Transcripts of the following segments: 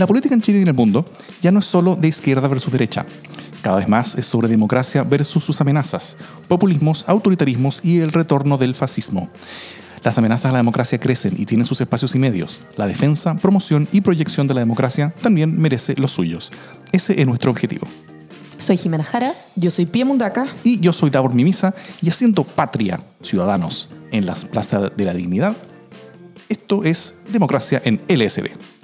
La política en Chile y en el mundo ya no es solo de izquierda versus derecha. Cada vez más es sobre democracia versus sus amenazas, populismos, autoritarismos y el retorno del fascismo. Las amenazas a la democracia crecen y tienen sus espacios y medios. La defensa, promoción y proyección de la democracia también merece los suyos. Ese es nuestro objetivo. Soy Jimena Jara. Yo soy Pia Mundaca. Y yo soy Davor Mimisa y haciendo patria, ciudadanos, en las plazas de la dignidad, esto es democracia en LSD.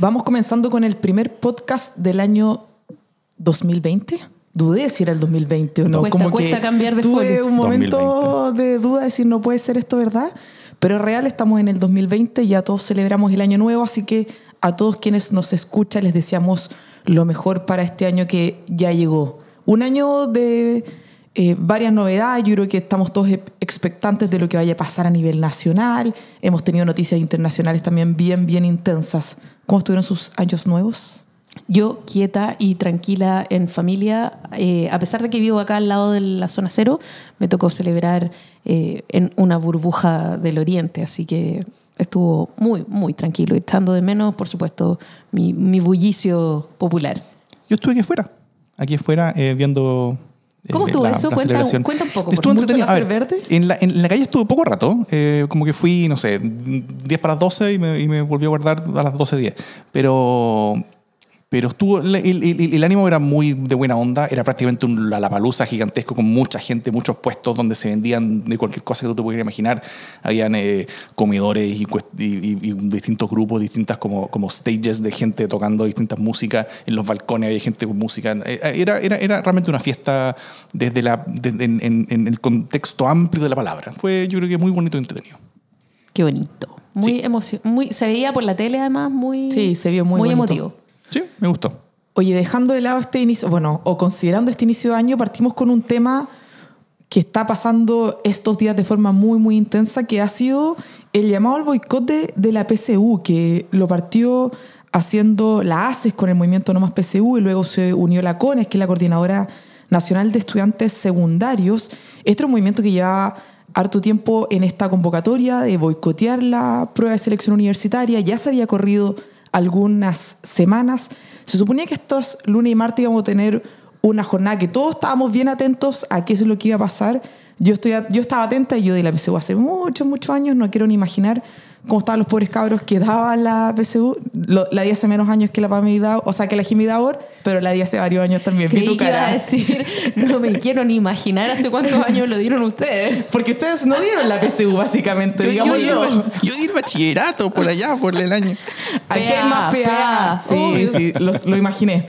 Vamos comenzando con el primer podcast del año 2020. Dudé si era el 2020 o no. Cuesta, Como cuesta que cambiar de tuve folio. un momento 2020. de duda de decir no puede ser esto verdad. Pero real estamos en el 2020 y ya todos celebramos el año nuevo, así que a todos quienes nos escuchan les deseamos lo mejor para este año que ya llegó. Un año de eh, varias novedades, yo creo que estamos todos e- expectantes de lo que vaya a pasar a nivel nacional. Hemos tenido noticias internacionales también bien, bien intensas. ¿Cómo estuvieron sus años nuevos? Yo quieta y tranquila en familia, eh, a pesar de que vivo acá al lado de la zona cero, me tocó celebrar eh, en una burbuja del oriente, así que estuvo muy, muy tranquilo, echando de menos, por supuesto, mi, mi bullicio popular. Yo estuve aquí afuera, aquí afuera eh, viendo... eh, ¿Cómo estuvo eso? Cuenta- celebración. cuenta un poco, Estuvo entretenido. A ver, verde. En la, en la calle estuve poco rato, eh, como que fui, no sé, 10 para las 12 y me, y me volví a guardar a las 12.10. Pero, pero estuvo, el, el- el- el ánimo era muy de buena onda, era prácticamente un Lollapalooza gigantesco con mucha gente, muchos puestos donde se vendían de cualquier cosa que tú te pudieras imaginar. Habían eh, comedores y, distintos grupos, distintas como, como stages de gente tocando distintas músicas. En los balcones había gente con música. Eh, Era, era, era realmente una fiesta desde la, desde- en, en- en el contexto amplio de la palabra. Fue yo creo que muy bonito y entretenido. Qué bonito. Muy Sí. muy Se veía por la tele además muy, Sí, se vio muy bonito. emotivo. Sí, me gustó. Oye, dejando de lado este inicio, bueno, o considerando este inicio de año, partimos con un tema que está pasando estos días de forma muy, muy intensa, que ha sido el llamado al boicot de, la PSU, que lo partió haciendo la ACES con el movimiento No Más PSU y luego se unió la CONES, que es la Coordinadora Nacional de Estudiantes Secundarios. Este era un movimiento que llevaba harto tiempo en esta convocatoria de boicotear la prueba de selección universitaria. Ya se había corrido algunas semanas. Se suponía que estos lunes y martes íbamos a tener una jornada que todos estábamos bien atentos a qué es lo que iba a pasar. Yo, estoy, yo estaba atenta y yo di la PSU hace muchos, muchos años. No quiero ni imaginar cómo estaban los pobres cabros que daban la PSU. Lo- la di hace menos años que la Pami o sea, que la Jimmy Daor, pero la di hace varios años también. Vi Creí tu que iba cara. a decir, no me quiero ni imaginar hace cuántos años lo dieron ustedes. Porque ustedes no dieron la PSU, básicamente. Yo, digamos di el, yo. di el bachillerato por allá, por el año. Aquí hay más PA. PA, Sí, obvio. sí, lo, lo imaginé.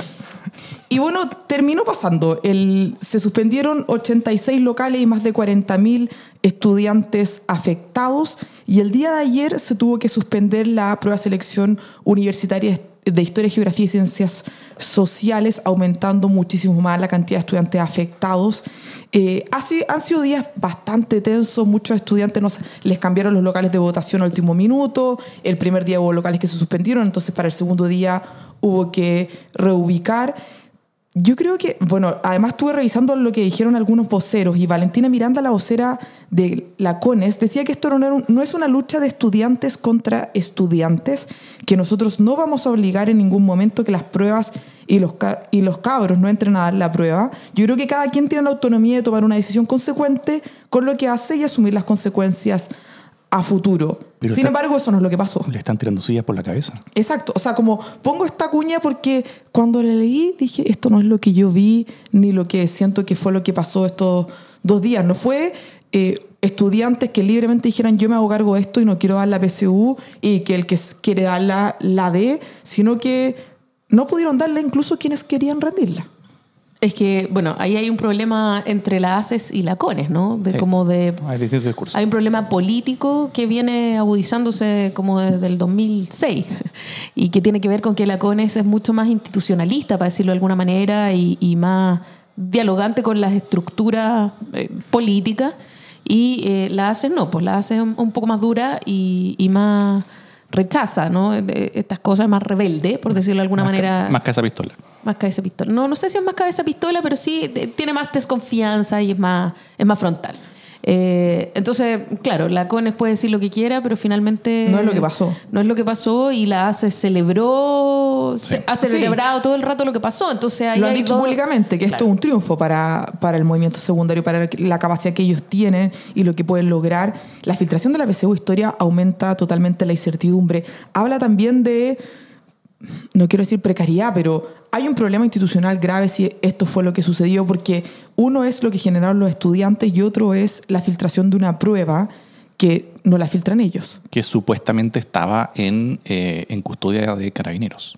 Y bueno, terminó pasando. El, se suspendieron 86 locales y más de 40.000 estudiantes afectados. Y el día de ayer se tuvo que suspender la prueba de selección universitaria de Historia, Geografía y Ciencias Sociales, aumentando muchísimo más la cantidad de estudiantes afectados. Eh, sido- han sido días bastante tensos, muchos estudiantes nos, les cambiaron los locales de votación al último minuto, el primer día hubo locales que se suspendieron, entonces para el segundo día hubo que reubicar. Yo creo que, bueno, además estuve revisando lo que dijeron algunos voceros y Valentina Miranda, la vocera de la CONES, decía que esto no, era un- no es una lucha de estudiantes contra estudiantes, que nosotros no vamos a obligar en ningún momento que las pruebas y los, y los cabros no entren a dar la prueba. Yo creo que cada quien tiene la autonomía de tomar una decisión consecuente con lo que hace y asumir las consecuencias a futuro. Pero Sin está- embargo, eso no es lo que pasó. Le están tirando sillas por la cabeza. Exacto, o sea, como pongo esta cuña porque cuando la leí dije, esto no es lo que yo vi ni lo que siento que fue lo que pasó estos dos días. No fue eh, estudiantes que libremente dijeran yo me hago cargo de esto y no quiero dar la PSU y que el que quiere darla la dé, sino que no pudieron darla incluso quienes querían rendirla. Es que, bueno, ahí hay un problema entre la ACES y la CONES, ¿no? De Sí. como de... Hay distintos discursos. Hay un problema político que viene agudizándose como desde el 2006 y que tiene que ver con que la CONES es mucho más institucionalista, para decirlo de alguna manera, y, y más dialogante con las estructuras eh, políticas y eh, la ACES no, pues la ACES es un, un poco más dura y, y más rechaza, ¿no? Eh, Estas cosas más rebelde, por decirlo de alguna Más manera. más esa pistola. Más cabeza pistola. No, no sé si es más cabeza pistola, pero sí tiene más desconfianza y es más, es más frontal. Eh, entonces, claro, la CONES puede decir lo que quiera, pero finalmente... No es lo que pasó. No es lo que pasó y la ACE celebró, Sí. se- ha celebrado todo el rato lo que pasó. Entonces, ahí Lo han dicho dos- públicamente, que esto es un triunfo para, para el movimiento secundario, para la capacidad que ellos tienen y lo que pueden lograr. La filtración de la PSU Historia aumenta totalmente la incertidumbre. Habla también de, no quiero decir precariedad, pero hay un problema institucional grave si esto fue lo que sucedió, porque uno es lo que generaron los estudiantes y otro es la filtración de una prueba que no la filtran ellos. Que supuestamente estaba en, eh, en custodia de carabineros.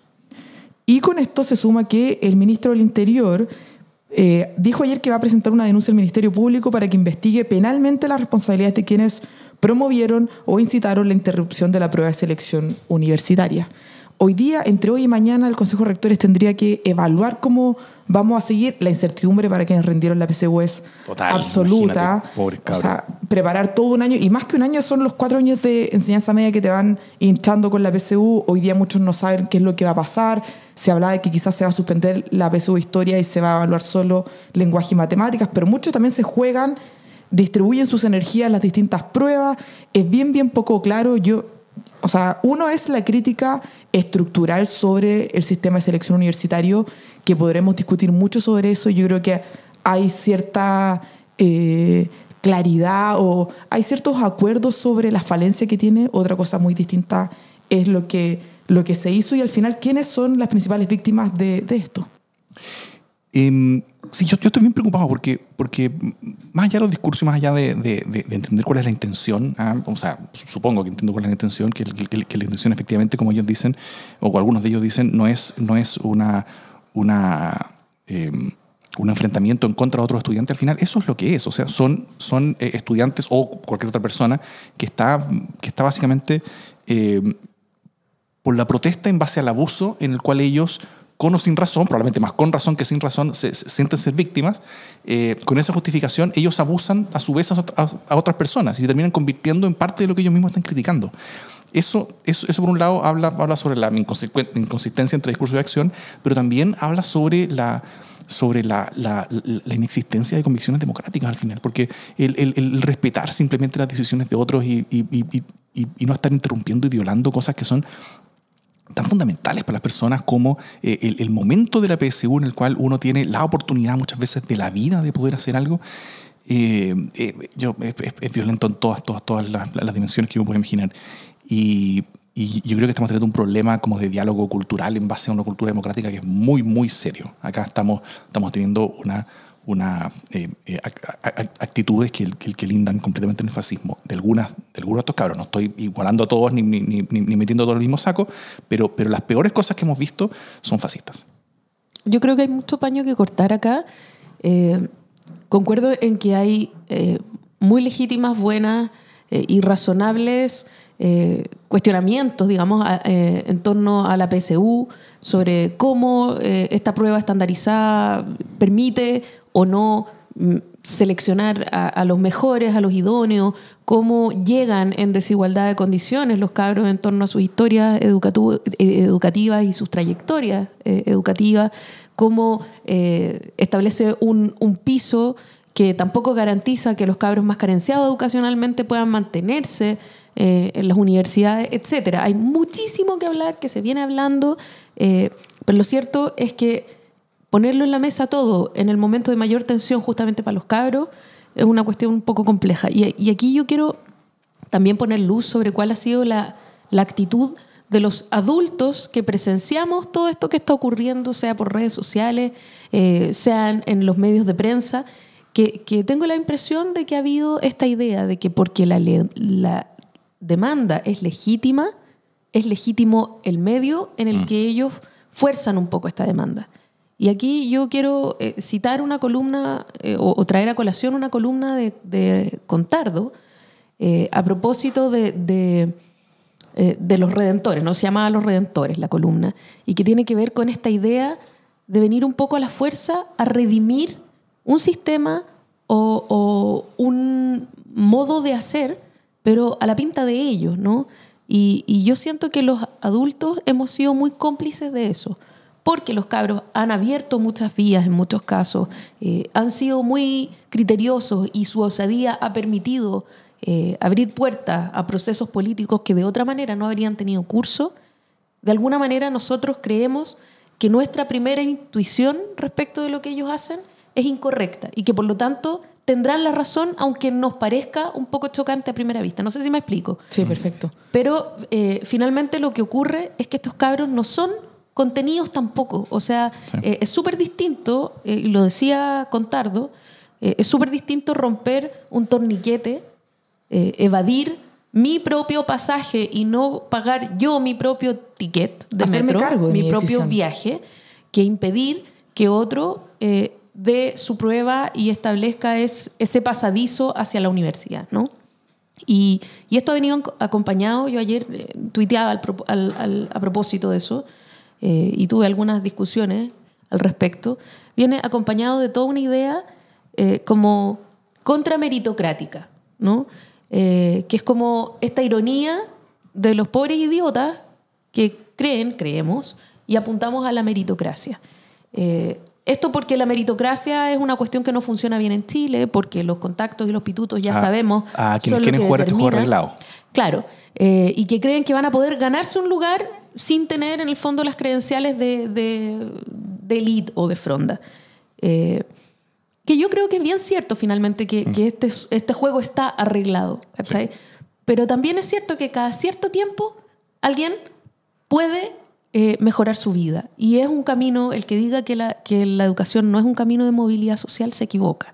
Y con esto se suma que el ministro del Interior eh, dijo ayer que va a presentar una denuncia al Ministerio Público para que investigue penalmente las responsabilidades de quienes promovieron o incitaron la interrupción de la prueba de selección universitaria. Hoy día, entre hoy y mañana, el Consejo de Rectores tendría que evaluar cómo vamos a seguir. La incertidumbre para quienes rendieron la PSU es Total, absoluta. O sea, preparar todo un año, y más que un año son los cuatro años de enseñanza media que te van hinchando con la PSU. Hoy día muchos no saben qué es lo que va a pasar. Se habla de que quizás se va a suspender la PSU Historia y se va a evaluar solo lenguaje y matemáticas, pero muchos también se juegan, distribuyen sus energías en las distintas pruebas. Es bien, bien poco claro. Yo, o sea, uno es la crítica estructural sobre el sistema de selección universitario, que podremos discutir mucho sobre eso. Yo creo que hay cierta eh, claridad o hay ciertos acuerdos sobre la falencia que tiene. Otra cosa muy distinta es lo que, lo que se hizo y al final, ¿quiénes son las principales víctimas de, esto? Em, sí, yo, yo estoy bien preocupado porque, porque más allá de los discursos y más allá de, de- de- de entender cuál es la intención, ah, o sea, su- supongo que entiendo cuál es la intención, que la intención efectivamente, como ellos dicen, o algunos de ellos dicen, no es, no es una, una, em, un enfrentamiento en contra de otro estudiante, al final eso es lo que es, o sea, son, son eh, estudiantes o cualquier otra persona que está, que está básicamente... em, por la protesta en base al abuso en el cual ellos, con o sin razón, probablemente más con razón que sin razón, se, se sienten ser víctimas, eh, con esa justificación ellos abusan a su vez a, a- a otras personas y se terminan convirtiendo en parte de lo que ellos mismos están criticando. Eso, eso, eso por un lado habla, habla sobre la inconsistencia entre discurso y acción, pero también habla sobre la sobre la, la- la- inexistencia de convicciones democráticas al final, porque el, el- el respetar simplemente las decisiones de otros y- y- y- y no estar interrumpiendo y violando cosas que son tan fundamentales para las personas como eh, el, momento de la PSU en el cual uno tiene la oportunidad muchas veces de la vida de poder hacer algo. eh, eh, yo, es, violento en todas, todas, todas las, las dimensiones que uno puede imaginar. Y, y yo creo que estamos teniendo un problema como de diálogo cultural en base a una cultura democrática que es muy, muy serio. Acá estamos, estamos teniendo una, una eh, eh, ac- ac- actitudes que, que, que lindan completamente en el fascismo. De, algunas, de algunos de estos cabros, no estoy igualando a todos ni, ni, ni, ni metiendo todo el mismo saco, pero, pero las peores cosas que hemos visto son fascistas. Yo creo que hay mucho paño que cortar acá. Eh, concuerdo en que hay eh, muy legítimas, buenas eh, y razonables eh, cuestionamientos, digamos, eh, en torno a la PSU, sobre cómo eh, esta prueba estandarizada permite o no mm, seleccionar a, los mejores, a los idóneos, cómo llegan en desigualdad de condiciones los cabros en torno a sus historias educativas y sus trayectorias educativas, cómo establece un piso que tampoco garantiza que los cabros más carenciados educacionalmente puedan mantenerse eh, en las universidades, etcétera. Hay muchísimo que hablar, que se viene hablando, eh, pero lo cierto es que ponerlo en la mesa todo en el momento de mayor tensión justamente para los cabros es una cuestión un poco compleja. Y, aquí yo quiero también poner luz sobre cuál ha sido la, la actitud de los adultos que presenciamos todo esto que está ocurriendo, sea por redes sociales, eh, sean en los medios de prensa, que, que tengo la impresión de que ha habido esta idea de que porque la, la demanda es legítima, es legítimo el medio en el que ellos fuerzan un poco esta demanda. Y aquí yo quiero eh, citar una columna eh, o, o traer a colación una columna de, de Contardo eh, a propósito de, de, de los redentores, no se llamaba Los Redentores la columna, y que tiene que ver con esta idea de venir un poco a la fuerza a redimir un sistema o, o un modo de hacer, pero a la pinta de ellos, ¿no? Y, yo siento que los adultos hemos sido muy cómplices de eso, porque los cabros han abierto muchas vías en muchos casos, eh, han sido muy criteriosos y su osadía ha permitido eh, abrir puertas a procesos políticos que de otra manera no habrían tenido curso, de alguna manera nosotros creemos que nuestra primera intuición respecto de lo que ellos hacen es incorrecta y que por lo tanto tendrán la razón aunque nos parezca un poco chocante a primera vista. No sé si me explico. Sí, perfecto. Pero eh, finalmente lo que ocurre es que estos cabros no son contenidos tampoco. O sea, Sí. eh, es súper distinto, eh, y lo decía Contardo, eh, es súper distinto romper un torniquete, evadir mi propio pasaje y no pagar yo mi propio ticket de Hacerme metro, cargo de mi, mi propio viaje, que impedir que otro eh, dé su prueba y establezca es, ese pasadizo hacia la universidad, ¿no? Y, y esto ha venido ac- acompañado, yo ayer eh, tuiteaba a propósito de eso, eh, y tuve algunas discusiones al respecto, viene acompañado de toda una idea eh, como contrameritocrática, ¿no? Eh, que es como esta ironía de los pobres idiotas que creen, creemos, y apuntamos a la meritocracia. Esto porque la meritocracia es una cuestión que no funciona bien en Chile, porque los contactos y los pitutos ya A- sabemos. a quienes quieren que jugar este juego arreglado. Claro, eh, y que creen que van a poder ganarse un lugar sin tener en el fondo las credenciales de, de, de elite o de fronda. Eh, que yo creo que es bien cierto finalmente que, que este, este juego está arreglado. ¿cachai? Pero también es cierto que cada cierto tiempo alguien puede eh, mejorar su vida. Y es un camino, el que diga que la, que la educación no es un camino de movilidad social se equivoca.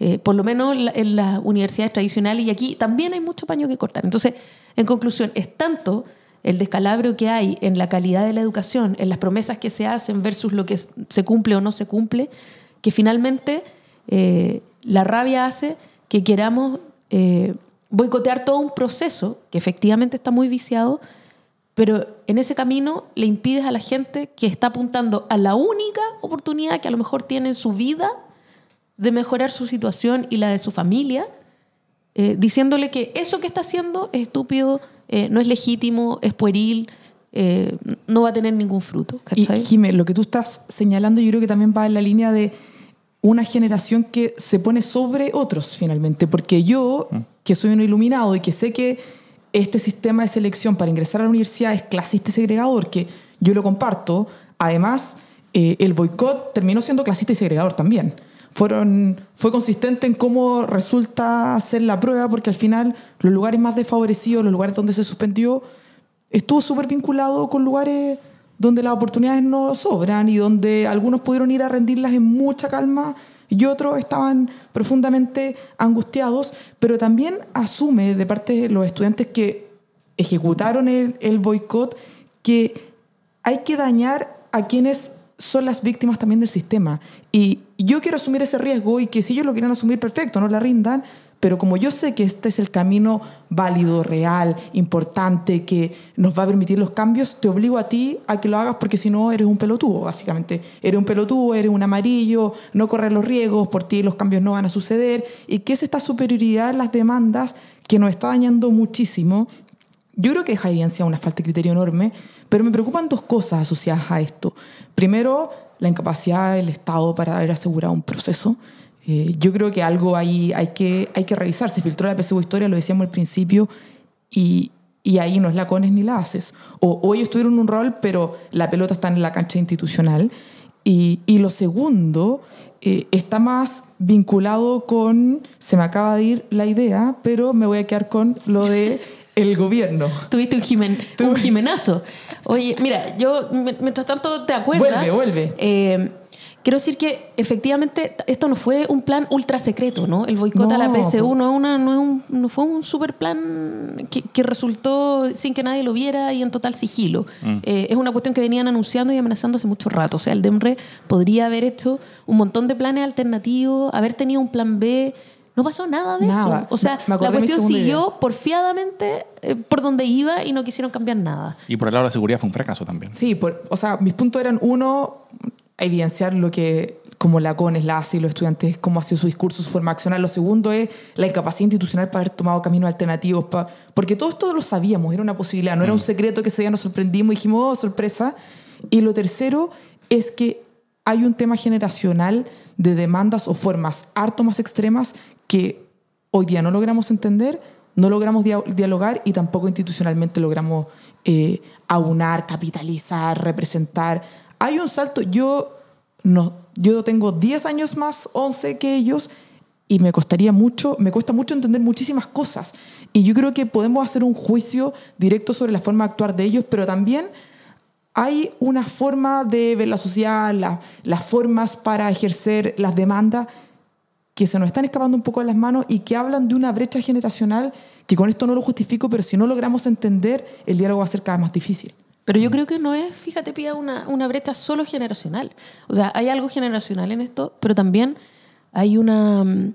Eh, por lo menos en, la- en las universidades tradicionales y aquí también hay mucho paño que cortar. Entonces, en conclusión, es tanto el descalabro que hay en la calidad de la educación, en las promesas que se hacen versus lo que se cumple o no se cumple, que finalmente eh, la rabia hace que queramos boicotear todo un proceso que efectivamente está muy viciado, pero en ese camino le impides a la gente que está apuntando a la única oportunidad que a lo mejor tiene en su vida de mejorar su situación y la de su familia, eh, diciéndole que eso que está haciendo es estúpido, eh, no es legítimo, es pueril, eh, no va a tener ningún fruto. Y ¿cachai? Jimé, lo que tú estás señalando yo creo que también va en la línea de una generación que se pone sobre otros finalmente, porque yo, que soy un iluminado y que sé que este sistema de selección para ingresar a la universidad es clasista y segregador, que yo lo comparto, además eh, el boicot terminó siendo clasista y segregador también. Fueron, fue consistente en cómo resulta hacer la prueba, porque al final los lugares más desfavorecidos, los lugares donde se suspendió, estuvo súper vinculado con lugares donde las oportunidades no sobran y donde algunos pudieron ir a rendirlas en mucha calma y otros estaban profundamente angustiados, pero también asume de parte de los estudiantes que ejecutaron el, el boicot que hay que dañar a quienes son las víctimas también del sistema. Y yo quiero asumir ese riesgo y que si ellos lo quieren asumir, perfecto, no la rindan. Pero como yo sé que este es el camino válido, real, importante, que nos va a permitir los cambios, te obligo a ti a que lo hagas porque si no eres un pelotudo, básicamente. Eres un pelotudo, eres un amarillo, no corres los riesgos, por ti los cambios no van a suceder. Y que es esta superioridad en las demandas que nos está dañando muchísimo yo creo que deja evidencia una falta de criterio enorme, pero me preocupan dos cosas asociadas a esto. Primero, la incapacidad del Estado para haber asegurado un proceso. Eh, yo creo que algo ahí hay que, hay que revisar. Se filtró la PSU Historia, lo decíamos al principio, y, y ahí no es la CONES ni la haces. O, o ellos tuvieron un rol, pero la pelota está en la cancha institucional. Y, y lo segundo eh, está más vinculado con, se me acaba de ir la idea, pero me voy a quedar con lo de el gobierno. Tuviste un, jimen, un jimenazo. Oye, mira, yo mientras tanto te acuerdas. Vuelve, vuelve. Eh, quiero decir que efectivamente esto no fue un plan ultra secreto, ¿no? El boicot a la PSU no, es una, no, es un- no fue un super plan que, que resultó sin que nadie lo viera y en total sigilo. Eh, es una cuestión que venían anunciando y amenazando hace mucho rato. O sea, el DEMRE podría haber hecho un montón de planes alternativos, haber tenido un plan B. No pasó nada de Nada. eso. O sea, la cuestión siguió porfiadamente eh, por donde iba y no quisieron cambiar nada. Y por el lado de la seguridad fue un fracaso también. Sí, por- o sea, mis puntos eran uno, evidenciar lo que como la CONES, la y los estudiantes, cómo ha sido su discurso, su forma accional. Lo segundo es la incapacidad institucional para haber tomado caminos alternativos. porque todo esto lo sabíamos, era una posibilidad, no era un secreto que ese día nos sorprendimos y dijimos, oh, sorpresa. Y lo tercero es que hay un tema generacional de demandas o formas harto más extremas que hoy día no logramos entender, no logramos dia- dialogar y tampoco institucionalmente logramos eh, aunar, capitalizar, representar. Hay un salto, yo, no, yo tengo 10 años más, 11 que ellos, y me costaría mucho, me cuesta mucho entender muchísimas cosas. Y yo creo que podemos hacer un juicio directo sobre la forma de actuar de ellos, pero también hay una forma de ver la sociedad, la- las formas para ejercer las demandas que se nos están escapando un poco de las manos y que hablan de una brecha generacional que con esto no lo justifico, pero si no logramos entender, el diálogo va a ser cada vez más difícil. Pero yo creo que no es, fíjate, Pía, una, una brecha solo generacional. O sea, hay algo generacional en esto, pero también hay una, mm,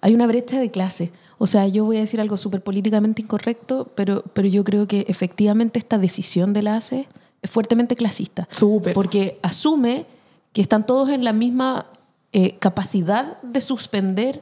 hay una brecha de clase. O sea, yo voy a decir algo súper políticamente incorrecto, pero, pero yo creo que efectivamente esta decisión de la ACE es fuertemente clasista. Súper. Porque asume que están todos en la misma eh, capacidad de suspender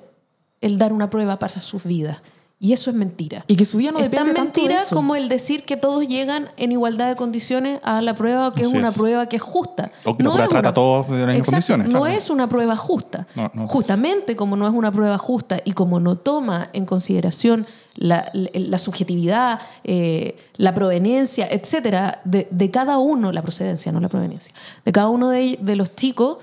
el dar una prueba para sus vidas. Y eso es mentira. Y que su vida no es depende tan tanto de mentira eso. como el decir que todos llegan en igualdad de condiciones a la prueba, que Así es una es. prueba que es justa. O que la prueba es trata una- a todos de las mismas condiciones, No claro. es una prueba justa. No, no. Justamente como no es una prueba justa y como no toma en consideración la, la- la subjetividad, eh, la proveniencia, etcétera, de, de cada uno, la procedencia, no la proveniencia, de cada uno de, de los chicos,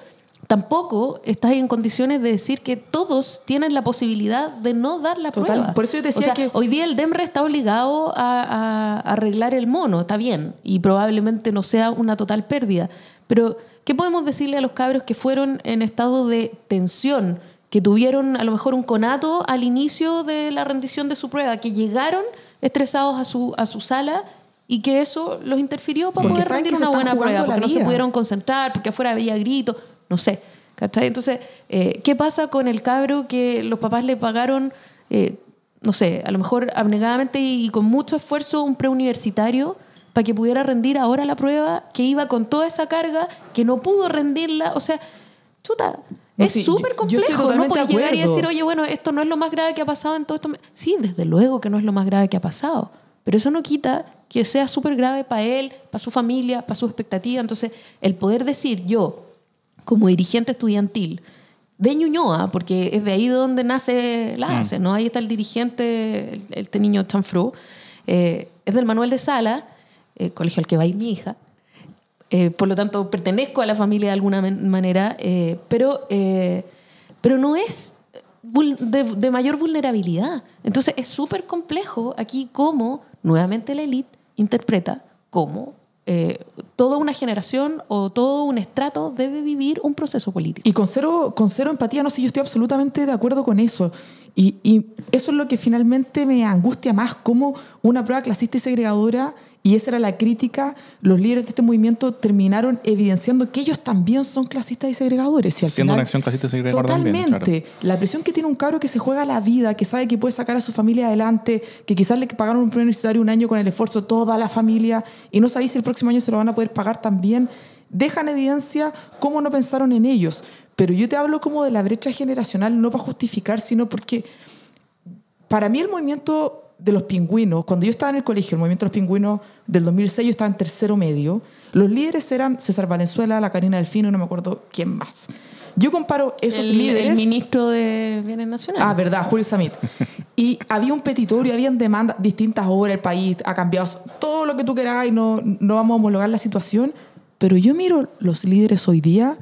tampoco estás en condiciones de decir que todos tienen la posibilidad de no dar la Total, prueba. por eso yo O decía sea, que- Hoy día el DEMRE está obligado a, a arreglar el mono, está bien, y probablemente no sea una total pérdida. Pero, ¿qué podemos decirle a los cabros que fueron en estado de tensión, que tuvieron a lo mejor un conato al inicio de la rendición de su prueba, que llegaron estresados a su, a su sala y que eso los interfirió para Porque poder rendir una buena prueba, porque no se pudieron concentrar, porque afuera había gritos, no sé. ¿cachai? Entonces, eh, ¿qué pasa con el cabro que los papás le pagaron, eh, no sé, a lo mejor abnegadamente y con mucho esfuerzo un preuniversitario para que pudiera rendir ahora la prueba, que iba con toda esa carga, que no pudo rendirla? O sea, chuta. No, es sí, súper complejo, no puedes de llegar y decir, oye, bueno, esto no es lo más grave que ha pasado en todo esto. Sí, desde luego que no es lo más grave que ha pasado, pero eso no quita que sea súper grave para él, para su familia, para su expectativa. Entonces, el poder decir yo, como dirigente estudiantil, de Ñuñoa, porque es de ahí donde nace la ACE, ¿no? Ahí está el dirigente, este niño Chanfru, eh, es del Manuel de Sala, eh, colegio al que va a ir mi hija, eh, por lo tanto, pertenezco a la familia de alguna man- manera, eh, pero, pero no es de, de mayor vulnerabilidad. Entonces, es súper complejo aquí cómo, nuevamente, la élite interpreta cómo eh, toda una generación o todo un estrato debe vivir un proceso político. Y con cero, con cero empatía, no sé, yo estoy absolutamente de acuerdo con eso. Y, eso es lo que finalmente me angustia más, como una prueba clasista y segregadora, y esa era la crítica, los líderes de este movimiento terminaron evidenciando que ellos también son clasistas y segregadores. Y al Siendo final- una acción clasista y segregadora también, Totalmente. La presión que tiene un cabro que se juega la vida, que sabe que puede sacar a su familia adelante, que quizás le pagaron un preuniversitario un año con el esfuerzo toda la familia y no sabéis si el próximo año se lo van a poder pagar también, deja en evidencia cómo no pensaron en ellos. Pero yo te hablo como de la brecha generacional, no para justificar, sino porque para mí el movimiento de los pingüinos, cuando yo estaba en el colegio, el movimiento de los pingüinos del 2006, yo estaba en tercero medio, los líderes eran César Valenzuela, la Karina Delfino, no me acuerdo quién más. Yo comparo esos el, líderes... el ministro de Bienes Nacionales. Ah, verdad, Julio Samit. Y había un petitorio, habían demandas, distintas obras, el país ha cambiado todo lo que tú queráis, no, no vamos a homologar la situación. Pero yo miro los líderes hoy día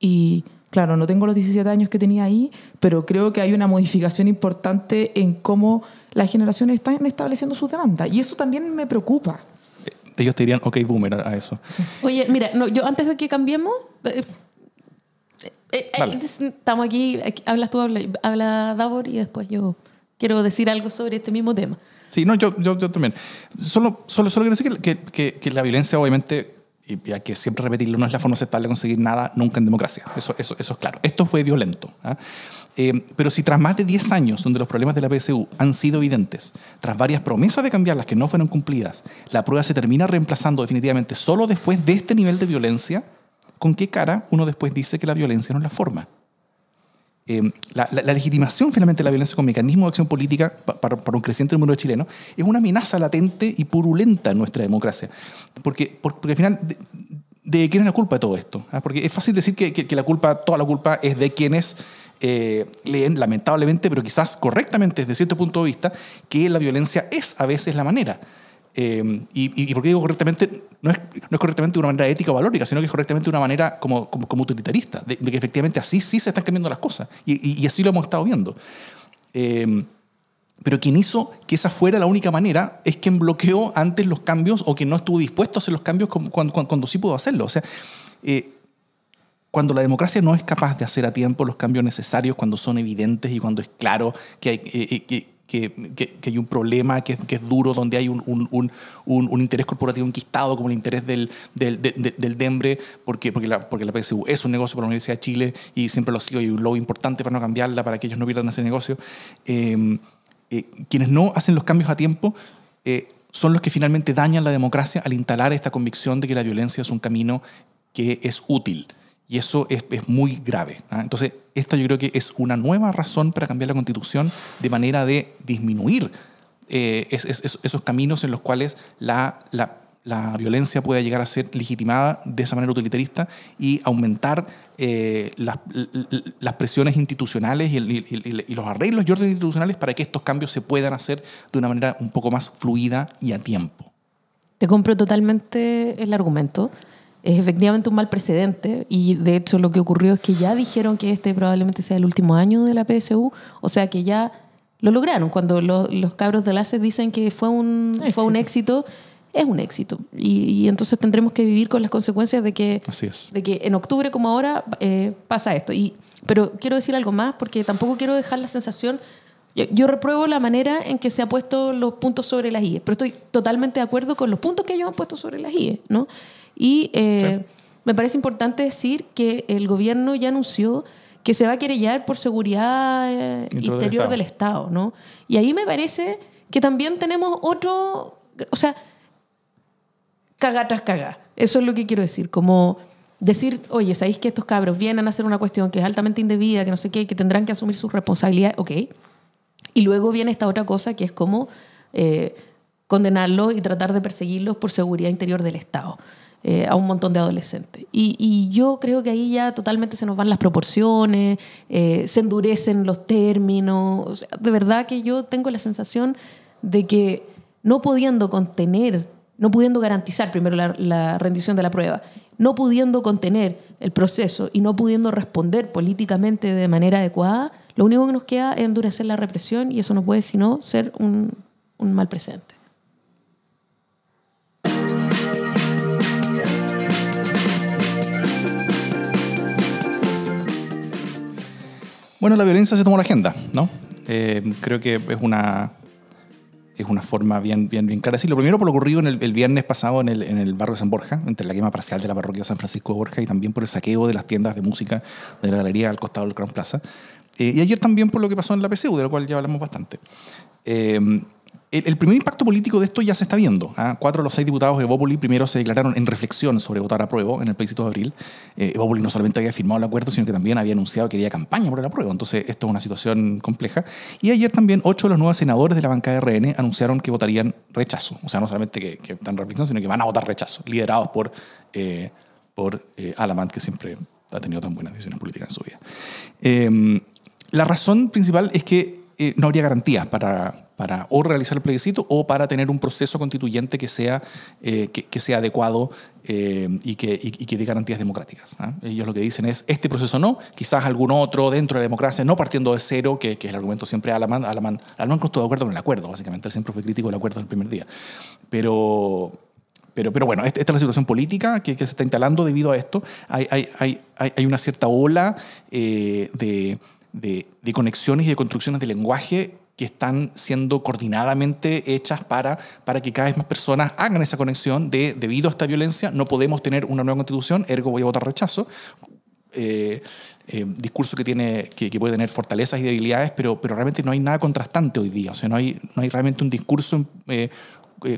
y, claro, no tengo los 17 años que tenía ahí, pero creo que hay una modificación importante en cómo las generaciones están estableciendo sus demandas. Y eso también me preocupa. Ellos te dirían, ok, boomer a eso. Oye, mira, no, yo antes de que cambiemos, eh, eh, eh, estamos aquí, aquí, hablas tú, habla, habla Davor y después yo quiero decir algo sobre este mismo tema. Sí, no, yo, yo, yo también. Solo, solo, solo quiero decir que, que, que- que la violencia, obviamente, y y hay que siempre repetirlo, no es la forma aceptable de conseguir nada nunca en democracia. Eso, eso, eso es claro. Esto fue violento. ¿ah? Eh, pero si tras más de 10 años, donde los problemas de la PSU han sido evidentes, tras varias promesas de cambiarlas que no fueron cumplidas, la prueba se termina reemplazando definitivamente solo después de este nivel de violencia, ¿con qué cara uno después dice que la violencia no es la forma? Eh, la, legitimación finalmente de la violencia como mecanismo de acción política pa- para, un creciente número de chilenos es una amenaza latente y purulenta en nuestra democracia. Porque, por- porque al final, de- de quién es la culpa de todo esto. ¿ah? Porque es fácil decir que, que, que, la culpa, toda la culpa es de quienes eh, leen, lamentablemente, pero quizás correctamente desde cierto punto de vista, que la violencia es a veces la manera. Eh, y, y, por qué digo correctamente, no es, no es correctamente de una manera ética o valórica, sino que es correctamente de una manera como, como, como utilitarista, de, de, que efectivamente así sí se están cambiando las cosas. Y, y así lo hemos estado viendo. Eh, pero quien hizo que esa fuera la única manera es quien bloqueó antes los cambios o que no estuvo dispuesto a hacer los cambios cuando, cuando, cuando sí pudo hacerlo. O sea, eh, cuando la democracia no es capaz de hacer a tiempo los cambios necesarios, cuando son evidentes y cuando es claro que hay, eh, que, que, que, que, hay un problema que, que, es duro, donde hay un, un, un, un, interés corporativo enquistado, como el interés del, del, del, del DEMBRE, porque, porque, la, porque la PSU es un negocio para la Universidad de Chile y siempre lo ha sido, y un lobby importante para no cambiarla, para que ellos no pierdan ese negocio. Eh, eh, quienes no hacen los cambios a tiempo eh, son los que finalmente dañan la democracia al instalar esta convicción de que la violencia es un camino que es útil. Y eso es, muy grave. ¿ah? Entonces, esta yo creo que es una nueva razón para cambiar la constitución de manera de disminuir eh, es, es, esos caminos en los cuales la, la, la violencia pueda llegar a ser legitimada de esa manera utilitarista y aumentar eh, las, presiones institucionales y, el, y, los arreglos y órdenes institucionales para que estos cambios se puedan hacer de una manera un poco más fluida y a tiempo. Te compro totalmente el argumento. Es efectivamente un mal precedente y de hecho lo que ocurrió es que ya dijeron que este probablemente sea el último año de la PSU, o sea que ya lo lograron. Cuando los, los cabros de LACES dicen que fue un, fue un éxito, es un éxito. Y, y, entonces tendremos que vivir con las consecuencias de que, de que en octubre como ahora eh, pasa esto. Y, pero quiero decir algo más porque tampoco quiero dejar la sensación... Yo, yo, repruebo la manera en que se han puesto los puntos sobre las IE, pero estoy totalmente de acuerdo con los puntos que ellos han puesto sobre las IE. ¿no? Y eh, sí. me parece importante decir que el gobierno ya anunció que se va a querellar por seguridad eh, interior del Estado. del Estado ¿no? Y ahí me parece que también tenemos otro... O sea, caga tras caga. Eso es lo que quiero decir. Como decir, oye, ¿sabéis que estos cabros vienen a hacer una cuestión que es altamente indebida, que no sé qué, que tendrán que asumir sus responsabilidades? Ok. Y luego viene esta otra cosa que es como eh, condenarlos y tratar de perseguirlos por seguridad interior del Estado. Eh, a un montón de adolescentes. Y, yo creo que ahí ya totalmente se nos van las proporciones, eh, se endurecen los términos. De verdad que yo tengo la sensación de que no pudiendo contener no pudiendo garantizar primero la, rendición de la prueba, no pudiendo contener el proceso y no pudiendo responder políticamente de manera adecuada, lo único que nos queda es endurecer la represión y eso no puede sino ser un mal presente. Bueno, la violencia se tomó la agenda, ¿no? Eh, creo que es una, es una forma bien, bien, bien clara. Sí, lo primero por lo ocurrido en el, el, viernes pasado en el, en el barrio de San Borja, entre la quema parcial de la parroquia de San Francisco de Borja y también por el saqueo de las tiendas de música de la galería al costado del Crown Plaza. Eh, y ayer también por lo que pasó en la PCU, de lo cual ya hablamos bastante. Eh, el, primer impacto político de esto ya se está viendo. ¿ah? Cuatro de los seis diputados de Evópoli primero se declararon en reflexión sobre votar a prueba en el plebiscito de abril. Eh, no solamente había firmado el acuerdo, sino que también había anunciado que quería campaña por el apruebo. Entonces, esto es una situación compleja. Y ayer también ocho de los nuevos senadores de la bancada de RN anunciaron que votarían rechazo. O sea, no solamente que, están en reflexión, sino que van a votar rechazo, liderados por, eh, por eh, Alamant, que siempre ha tenido tan buenas decisiones políticas en su vida. Eh, la razón principal es que eh, no habría garantías para, para o realizar el plebiscito o para tener un proceso constituyente que sea, eh, que, sea adecuado eh, y, que, y, que dé garantías democráticas. ¿eh? Ellos lo que dicen es, este proceso no, quizás algún otro dentro de la democracia, no partiendo de cero, que, que es el argumento siempre de Alaman. Alaman, Alaman estuvo de acuerdo con el acuerdo, básicamente, él siempre fue crítico del acuerdo del primer día. Pero, pero, pero bueno, esta, esta, es la situación política que, que, se está instalando debido a esto. Hay, hay, hay, hay una cierta ola eh, de, de, de, conexiones y de construcciones de lenguaje que están siendo coordinadamente hechas para, para que cada vez más personas hagan esa conexión de debido a esta violencia no podemos tener una nueva constitución, ergo voy a votar rechazo. Eh, eh, discurso que, tiene, que, puede tener fortalezas y debilidades, pero, pero realmente no hay nada contrastante hoy día. O sea, no hay, no hay realmente un discurso eh,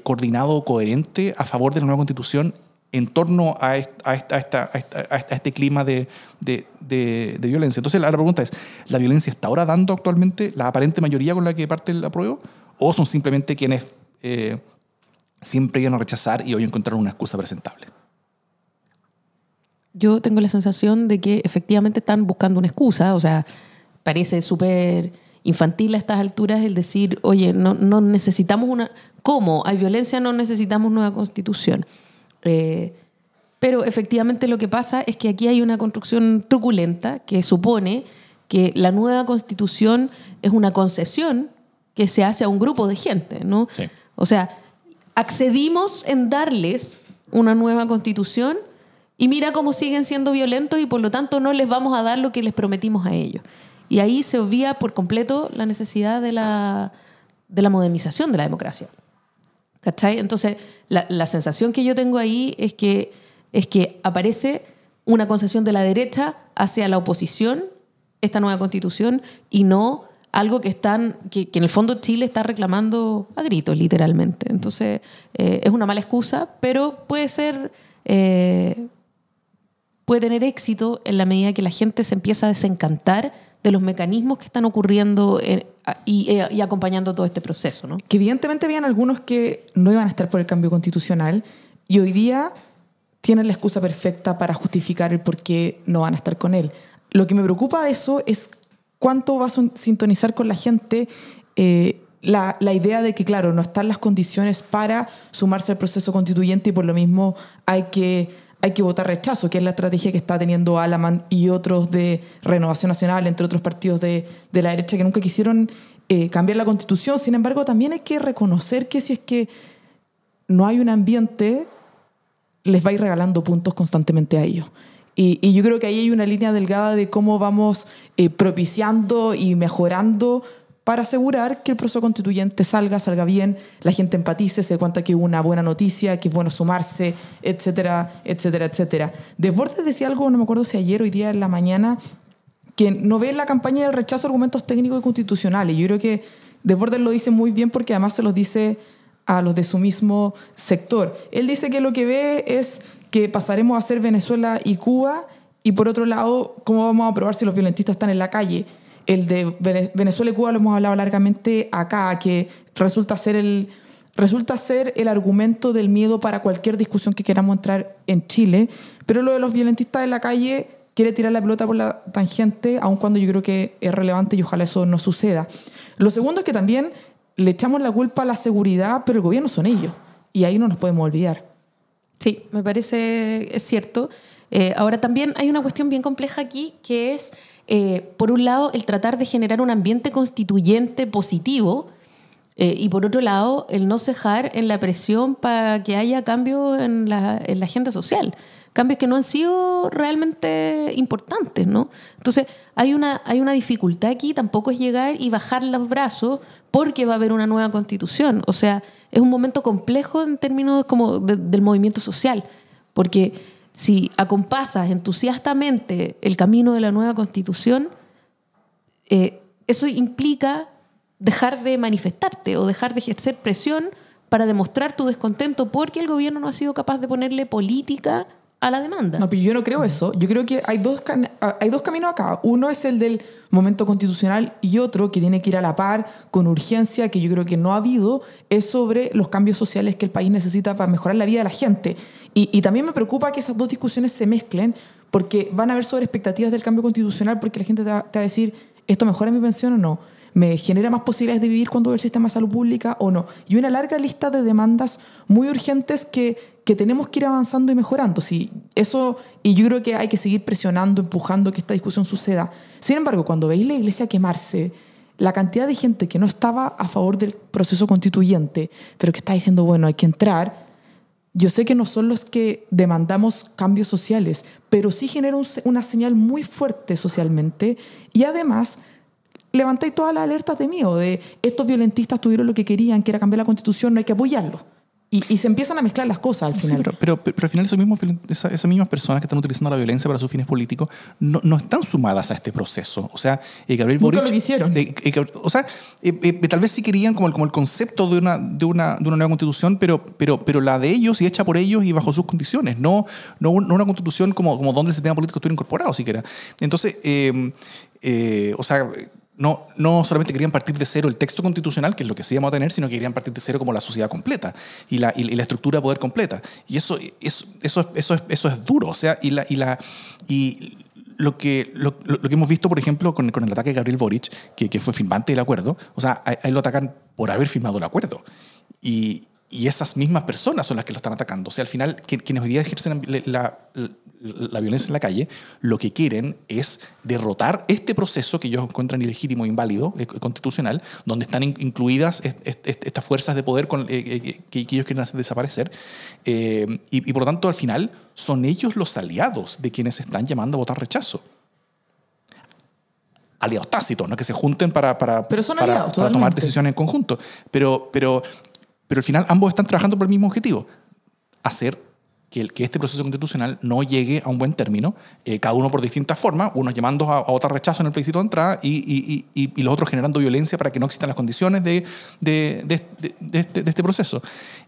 coordinado o coherente a favor de la nueva constitución en torno a, esta, a, este clima de, de, violencia. Entonces la pregunta es, ¿la violencia está ahora dando actualmente la aparente mayoría con la que parte el apruebo? ¿O son simplemente quienes eh, siempre iban a rechazar y hoy encontraron una excusa presentable? yo tengo la sensación de que efectivamente están buscando una excusa, o sea, parece súper infantil a estas alturas el decir, oye, no, no necesitamos una... ¿Cómo? Hay violencia, no necesitamos nueva constitución. Eh, pero efectivamente lo que pasa es que aquí hay una construcción truculenta que supone que la nueva constitución es una concesión que se hace a un grupo de gente, ¿no? Sí. O sea, accedimos en darles una nueva constitución y mira cómo siguen siendo violentos y por lo tanto no les vamos a dar lo que les prometimos a ellos. Y ahí se obvia por completo la necesidad de la, de la modernización de la democracia. ¿Cachai? Entonces, la, sensación que yo tengo ahí es que, es que aparece una concesión de la derecha hacia la oposición, esta nueva constitución, y no algo que, están, que, que en el fondo Chile está reclamando a gritos, literalmente. Entonces, eh, es una mala excusa, pero puede ser... eh, puede tener éxito en la medida que la gente se empieza a desencantar de los mecanismos que están ocurriendo eh, y, eh, y acompañando todo este proceso, ¿no? que evidentemente habían algunos que no iban a estar por el cambio constitucional y hoy día tienen la excusa perfecta para justificar el por qué no van a estar con él. Lo que me preocupa de eso es cuánto va a sintonizar con la gente eh, la, la idea de que, claro, no están las condiciones para sumarse al proceso constituyente y por lo mismo hay que, hay que votar rechazo, que es la estrategia que está teniendo Alaman y otros de Renovación Nacional, entre otros partidos de, de la derecha que nunca quisieron eh, cambiar la constitución. Sin embargo, también hay que reconocer que si es que no hay un ambiente, les va a ir regalando puntos constantemente a ellos. Y, yo creo que ahí hay una línea delgada de cómo vamos eh, propiciando y mejorando para asegurar que el proceso constituyente salga, salga bien, la gente empatice, se dé cuenta que hubo una buena noticia, que es bueno sumarse, etcétera, etcétera, etcétera. Desbordes decía algo, no me acuerdo si ayer o hoy día en la mañana, que no ve en la campaña del rechazo argumentos técnicos y constitucionales. Yo creo que Desbordes lo dice muy bien porque además se los dice a los de su mismo sector. Él dice que lo que ve es que pasaremos a ser Venezuela y Cuba y por otro lado, ¿cómo vamos a probar si los violentistas están en la calle? El de Vene- Venezuela y Cuba lo hemos hablado largamente acá, que resulta ser el, resulta ser el argumento del miedo para cualquier discusión que queramos entrar en Chile, pero lo de los violentistas en la calle quiere tirar la pelota por la tangente, aun cuando yo creo que es relevante y ojalá eso no suceda. Lo segundo es que también le echamos la culpa a la seguridad, pero el gobierno son ellos, y ahí no nos podemos olvidar. Sí, me parece, es cierto. Eh, ahora también hay una cuestión bien compleja aquí, que es, eh, por un lado, el tratar de generar un ambiente constituyente positivo, eh, y por otro lado, el no cejar en la presión para que haya cambios en la, en la agenda social. Cambios que no han sido realmente importantes, ¿no? Entonces, hay una, hay una dificultad aquí, tampoco es llegar y bajar los brazos porque va a haber una nueva constitución. O sea, es un momento complejo en términos como de- del movimiento social, porque si acompasas entusiastamente el camino de la nueva constitución, eh, eso implica dejar de manifestarte o dejar de ejercer presión para demostrar tu descontento porque el gobierno no ha sido capaz de ponerle política a la demanda. No, pero yo no creo eso. Yo creo que hay dos, ah, hay dos caminos acá. Uno es el del momento constitucional y otro que tiene que ir a la par, con urgencia, que yo creo que no ha habido, es sobre los cambios sociales que el país necesita para mejorar la vida de la gente. Y, también me preocupa que esas dos discusiones se mezclen porque van a haber sobre expectativas del cambio constitucional porque la gente te va, te va a decir, ¿esto mejora mi pensión o no? ¿Me genera más posibilidades de vivir cuando el sistema de salud pública o no? Y una larga lista de demandas muy urgentes que, que tenemos que ir avanzando y mejorando. Sí, eso, y yo creo que hay que seguir presionando, empujando que esta discusión suceda. Sin embargo, cuando veis la iglesia quemarse, la cantidad de gente que no estaba a favor del proceso constituyente, pero que está diciendo, bueno, hay que entrar, yo sé que no son los que demandamos cambios sociales, pero sí genera un una señal muy fuerte socialmente y además levantáis todas las alertas de miedo, de estos violentistas tuvieron lo que querían, que era cambiar la constitución, no hay que apoyarlo. Y, y se empiezan a mezclar las cosas al Sí, final. pero, pero, pero al final esos mismos, esas mismas personas que están utilizando la violencia para sus fines políticos no, no están sumadas a este proceso. O sea, eh, Gabriel Nunca Boric... lo quisieron. eh, eh, o sea, tal vez sí querían como el, como el concepto de una, de, una, de una nueva constitución, pero, pero, pero la de ellos y hecha por ellos y bajo sus condiciones. No, no, un- no una constitución como, como donde el sistema político estuviera incorporado siquiera. Entonces, eh, o sea no, no solamente querían partir de cero el texto constitucional, que es lo que sí íbamos a tener, sino que querían partir de cero como la sociedad completa y la, y la estructura de poder completa. Y eso, eso, eso, eso, es, eso es duro. O sea, y, la, y, la, y lo, que, lo, lo que hemos visto, por ejemplo, con, con el ataque de Gabriel Boric, que, que fue firmante del acuerdo, o sea, él lo atacan por haber firmado el acuerdo. Y, y esas mismas personas son las que lo están atacando. O sea, al final, quienes hoy día ejercen la, la, la, violencia en la calle, lo que quieren es derrotar este proceso que ellos encuentran ilegítimo e inválido, eh, constitucional, donde están in, incluidas est, est, est, estas fuerzas de poder con, eh, eh, que, que, ellos quieren hacer desaparecer. Eh, y, y por lo tanto, al final, son ellos los aliados de quienes están llamando a votar rechazo aliados tácitos, ¿no? que se junten para, para, para tomar decisiones en conjunto. Pero, pero, pero al final ambos están trabajando por el mismo objetivo, hacer que, este proceso constitucional no llegue a un buen término, eh, cada uno por distintas formas, unos llamando a, a votar rechazo en el plebiscito de entrada y, y, y, y, los otros generando violencia para que no existan las condiciones de, de, de, de este, este, proceso.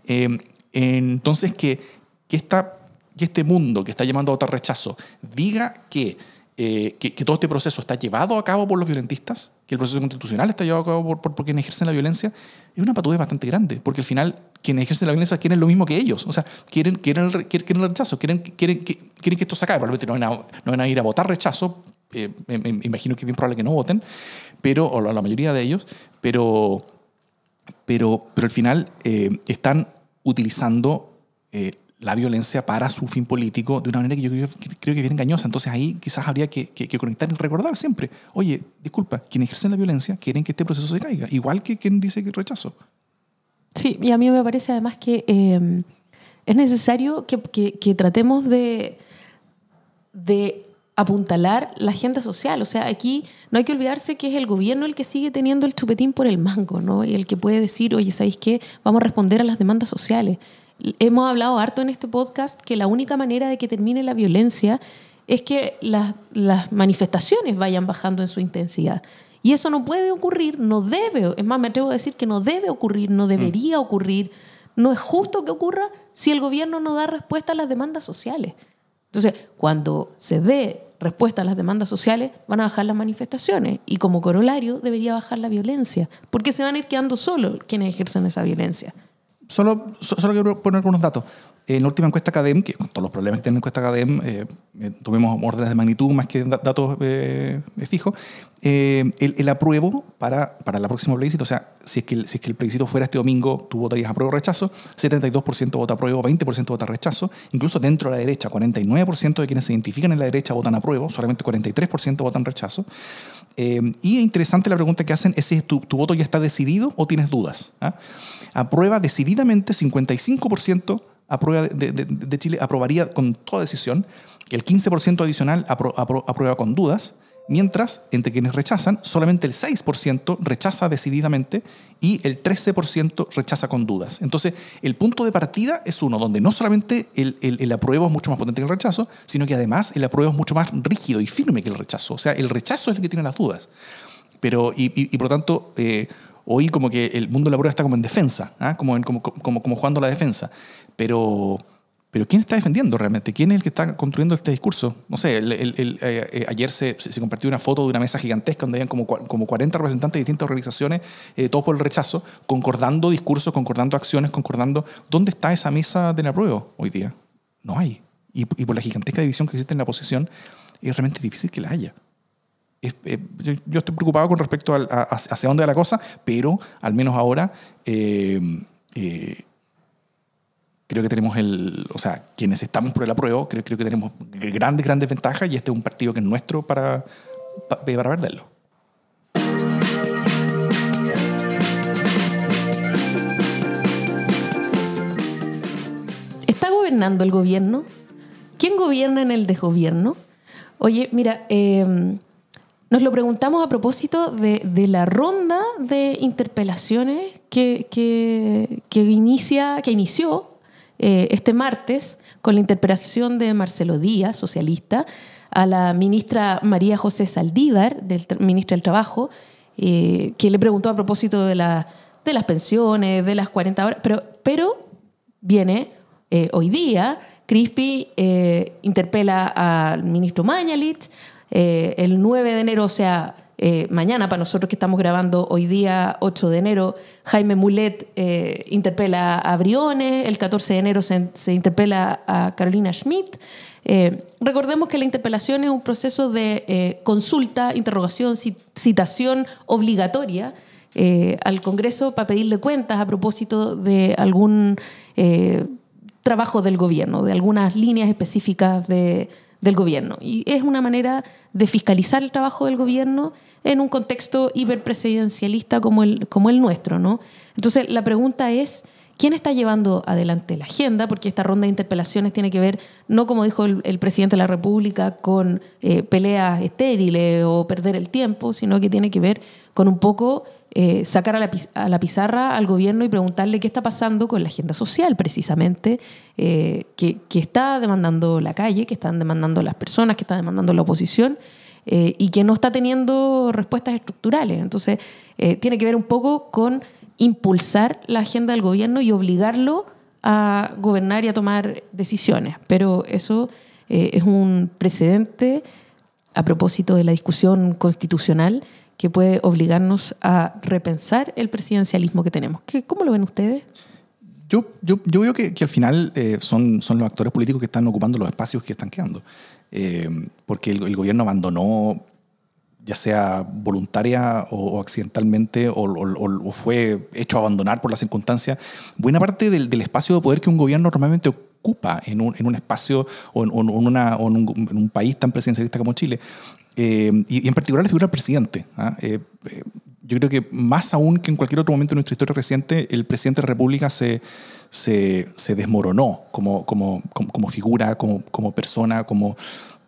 Eh, entonces, que, que, esta, que este mundo que está llamando a votar rechazo diga que eh, que, que, todo este proceso está llevado a cabo por los violentistas, que el proceso constitucional está llevado a cabo por, por, por quienes ejercen la violencia, es una patudez bastante grande, porque al final quienes ejercen la violencia quieren lo mismo que ellos, o sea, quieren, quieren, el, quieren rechazo, quieren, quieren, quieren que esto se acabe, probablemente no van a, no van a ir a votar rechazo, eh, me, imagino que es bien probable que no voten, pero, o la, la mayoría de ellos, pero, pero, pero al final eh, están utilizando eh, la violencia para su fin político de una manera que yo creo, que bien engañosa. Entonces ahí quizás habría que, que, que, conectar y recordar siempre, oye, disculpa, quienes ejercen la violencia quieren que este proceso se caiga, igual que quien dice que rechazo. Sí, y a mí me parece además que eh, es necesario que, tratemos de, de apuntalar la agenda social. O sea, aquí no hay que olvidarse que es el gobierno el que sigue teniendo el chupetín por el mango, ¿no? Y el que puede decir, oye, ¿sabéis qué? Vamos a responder a las demandas sociales. Hemos hablado harto en este podcast que la única manera de que termine la violencia es que las, las manifestaciones vayan bajando en su intensidad. Y eso no puede ocurrir, no debe, es más, me atrevo a decir que no debe ocurrir, no debería ocurrir, no es justo que ocurra si el gobierno no da respuesta a las demandas sociales. Entonces, cuando se dé respuesta a las demandas sociales, van a bajar las manifestaciones y como corolario debería bajar la violencia, porque se van a ir quedando solos quienes ejercen esa violencia solo, solo quiero poner algunos datos. En la última encuesta CADEM, que con todos los problemas que tiene la encuesta CADEM, eh, eh, tuvimos órdenes de magnitud más que datos eh, fijos, eh, el, el, apruebo para, para la próxima plebiscito, o sea, si es, que el, si es que el plebiscito fuera este domingo, tú votarías apruebo o rechazo, 72% vota apruebo, 20% vota rechazo, incluso dentro de la derecha, 49% de quienes se identifican en la derecha votan apruebo, solamente 43% votan rechazo. Eh, y interesante la pregunta que hacen es si tu, tu voto ya está decidido o tienes dudas. ¿ah? Aprueba decididamente 55% aprueba de, de, Chile aprobaría con toda decisión, el 15% adicional aprueba con dudas, mientras entre quienes rechazan, solamente el 6% rechaza decididamente y el 13% rechaza con dudas. Entonces, el punto de partida es uno, donde no solamente el, el, el, apruebo es mucho más potente que el rechazo, sino que además el apruebo es mucho más rígido y firme que el rechazo. O sea, el rechazo es el que tiene las dudas. Pero, y, y, y por lo tanto, eh, hoy como que el mundo de la prueba está como en defensa, ¿eh? como, en, como, como, como jugando la defensa. Pero, pero ¿quién está defendiendo realmente? ¿Quién es el que está construyendo este discurso? No sé, el, el, el, eh, ayer se, se, compartió una foto de una mesa gigantesca donde habían como, como 40 representantes de distintas organizaciones, eh, todos por el rechazo, concordando discursos, concordando acciones, concordando. ¿Dónde está esa mesa de la prueba hoy día? No hay. Y, y por la gigantesca división que existe en la oposición, es realmente difícil que la haya. Eh, yo, estoy preocupado con respecto a, hacia dónde va la cosa, pero al menos ahora eh, eh, creo que tenemos el, o sea, quienes estamos por el apruebo, creo, creo que tenemos grandes, grandes ventajas y este es un partido que es nuestro para, para, para perderlo. ¿Está gobernando el gobierno? ¿Quién gobierna en el desgobierno? Oye, mira, eh, nos lo preguntamos a propósito de, de la ronda de interpelaciones que, que, que inicia, que inició eh, este martes con la interpelación de Marcelo Díaz, socialista, a la ministra María José Saldívar, del ministra del Trabajo, eh, que le preguntó a propósito de, la, de, las pensiones, de las 40 horas, pero, pero viene eh, hoy día, Crispi interpela al ministro Mañalich, el 9 de enero, o sea, eh, mañana, para nosotros que estamos grabando hoy día, 8 de enero, Jaime Mulet eh, interpela a Briones, el 14 de enero se, interpela a Carolina Schmidt. Eh, recordemos que la interpelación es un proceso de consulta, interrogación, citación obligatoria al Congreso para pedirle cuentas a propósito de algún trabajo del gobierno, de algunas líneas específicas de, del gobierno. Y es una manera de fiscalizar el trabajo del gobierno en un contexto hiperpresidencialista como el, como el nuestro. ¿no? Entonces, la pregunta es, ¿quién está llevando adelante la agenda? Porque esta ronda de interpelaciones tiene que ver, no como dijo el, presidente de la República, con eh, peleas estériles o perder el tiempo, sino que tiene que ver con un poco eh, sacar a la, pizarra al gobierno y preguntarle qué está pasando con la agenda social, precisamente, eh, que, está demandando la calle, que están demandando las personas, que está demandando la oposición eh, y que no está teniendo respuestas estructurales. Entonces, tiene que ver un poco con impulsar la agenda del gobierno y obligarlo a gobernar y a tomar decisiones. Pero eso es un precedente a propósito de la discusión constitucional que puede obligarnos a repensar el presidencialismo que tenemos. ¿Cómo lo ven ustedes? Yo, yo, yo veo que, que al final son, son los actores políticos que están ocupando los espacios que están quedando. Eh, porque el, gobierno abandonó, ya sea voluntaria o, accidentalmente, o, fue hecho abandonar por las circunstancias, buena parte del, espacio de poder que un gobierno normalmente ocupa en un, en un espacio o en, una, en, un, país tan presidencialista como Chile. Eh, y, en particular la figura del presidente. ¿ah? Eh, yo creo que más aún que en cualquier otro momento de nuestra historia reciente, el presidente de la República se, se, se desmoronó como, como, como, figura, como, como persona, como,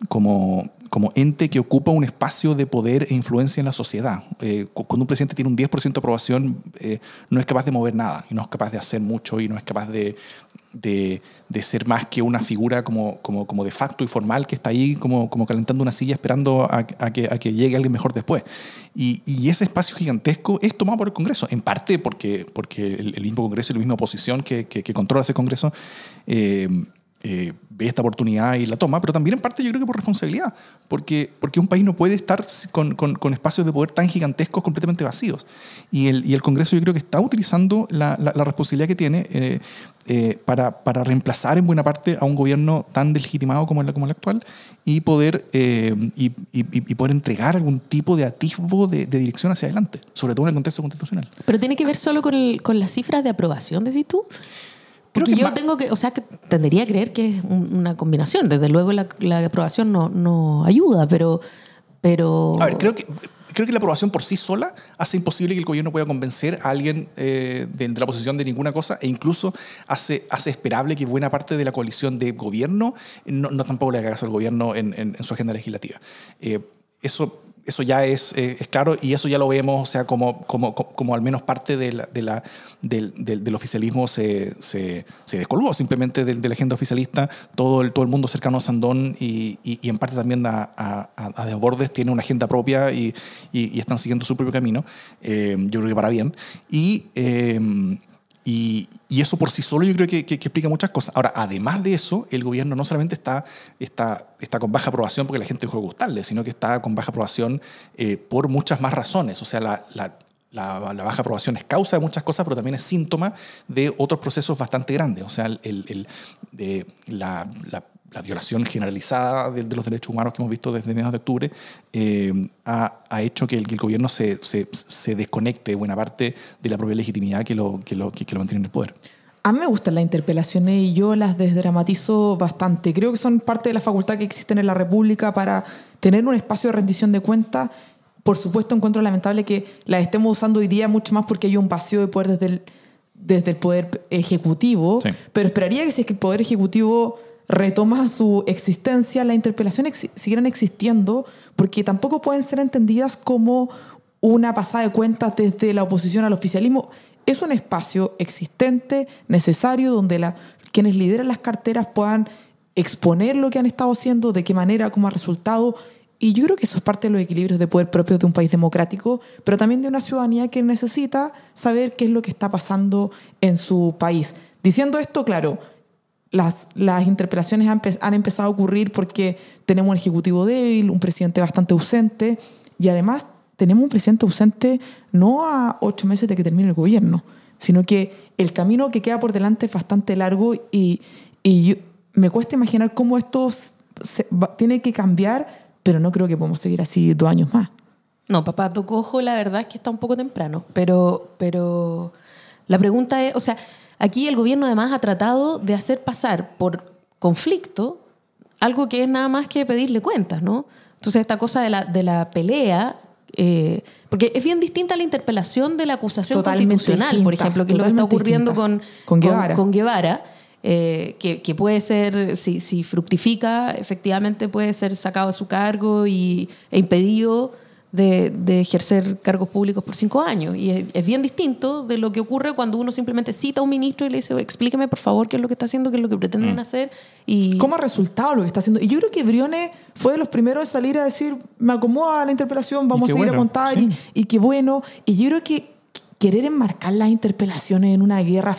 como, como ente que ocupa un espacio de poder e influencia en la sociedad. Eh, cuando un presidente tiene un 10% de aprobación, eh, no es capaz de mover nada, y no es capaz de hacer mucho, y no es capaz de, de, de ser más que una figura como, como, como, de facto y formal que está ahí como, como calentando una silla esperando a, a, que, a que, llegue alguien mejor después. Y, y, ese espacio gigantesco es tomado por el Congreso, en parte porque, porque el, mismo Congreso y la misma oposición que, que, que controla ese Congreso. Eh, eh, ve esta oportunidad y la toma, pero también en parte yo creo que por responsabilidad, porque, porque un país no puede estar con, con, espacios de poder tan gigantescos completamente vacíos. Y el, y el Congreso yo creo que está utilizando la, la, responsabilidad que tiene eh, eh, para, para, reemplazar en buena parte a un gobierno tan deslegitimado como el, como el actual y poder, y, y, poder entregar algún tipo de atisbo de, de, dirección hacia adelante, sobre todo en el contexto constitucional. Pero tiene que ver solo con, el, con las cifras de aprobación, decís tú. Porque yo tengo que, o sea, que tendería a creer que es una combinación. Desde luego la, la aprobación no, no, ayuda, pero, pero... A ver, creo que, creo que la aprobación por sí sola hace imposible que el gobierno pueda convencer a alguien eh, de, la oposición de ninguna cosa e incluso hace, hace esperable que buena parte de la coalición de gobierno no, no tampoco le haga caso al gobierno en, en, su agenda legislativa. Eh, eso eso ya es, eh, es, claro y eso ya lo vemos, o sea, como, como, como al menos parte de la, de la, del, del, oficialismo se, se, se, descolgó simplemente de, la agenda oficialista. Todo el, todo el mundo cercano a Sandón y, y, en parte también a, a, a, Desbordes tiene una agenda propia y, y están siguiendo su propio camino, eh, yo creo que para bien. Y. Eh, y, eso por sí solo yo creo que, que, explica muchas cosas. Ahora, además de eso, el gobierno no solamente está, está, está con baja aprobación porque la gente dejó de gustarle, sino que está con baja aprobación eh, por muchas más razones. O sea, la, la, la, baja aprobación es causa de muchas cosas, pero también es síntoma de otros procesos bastante grandes. O sea, el, el, de la, la violación generalizada de, los derechos humanos que hemos visto desde mediados de octubre eh, ha, ha, hecho que el, gobierno se, se, se, desconecte buena parte de la propia legitimidad que lo, que lo, que, lo mantiene en el poder. A mí me gustan las interpelaciones y yo las desdramatizo bastante. Creo que son parte de la facultad que existe en la República para tener un espacio de rendición de cuentas. Por supuesto, encuentro lamentable que las estemos usando hoy día mucho más porque hay un vacío de poder desde el, desde el Poder Ejecutivo. Pero esperaría que si es que el Poder Ejecutivo retoma su existencia, las interpelaciones siguieran existiendo, porque tampoco pueden ser entendidas como una pasada de cuentas desde la oposición al oficialismo. Es un espacio existente, necesario, donde la, quienes lideran las carteras puedan exponer lo que han estado haciendo, de qué manera, cómo ha resultado. Y yo creo que eso es parte de los equilibrios de poder propios de un país democrático, pero también de una ciudadanía que necesita saber qué es lo que está pasando en su país. Diciendo esto, claro, las, las interpelaciones han, empezado a ocurrir porque tenemos un ejecutivo débil, un presidente bastante ausente y además tenemos un presidente ausente no a ocho meses de que termine el gobierno, sino que el camino que queda por delante es bastante largo y, y me cuesta imaginar cómo esto tiene que cambiar, pero no creo que podamos seguir así dos años más. No, papá, toco ojo, la verdad es que está un poco temprano, pero, pero la pregunta es, o sea, aquí el gobierno además ha tratado de hacer pasar por conflicto algo que es nada más que pedirle cuentas, ¿no? Entonces esta cosa de la, de la pelea, eh, porque es bien distinta a la interpelación de la acusación Totalmente constitucional, por ejemplo, que es lo que está ocurriendo con, Con Guevara. con Guevara, eh, que, que puede ser, si, si fructifica, efectivamente puede ser sacado de su cargo y, e impedido de, de ejercer cargos públicos por cinco años. Y es, es bien distinto de lo que ocurre cuando uno simplemente cita a un ministro y le dice, explíqueme por favor qué es lo que está haciendo, qué es lo que pretenden hacer. Y ¿Cómo ha resultado lo que está haciendo? Y yo creo que Briones fue de los primeros en salir a decir, me acomoda la interpelación, vamos a seguir bueno, a contar, sí. y, y qué bueno. Y yo creo que querer enmarcar las interpelaciones en una guerra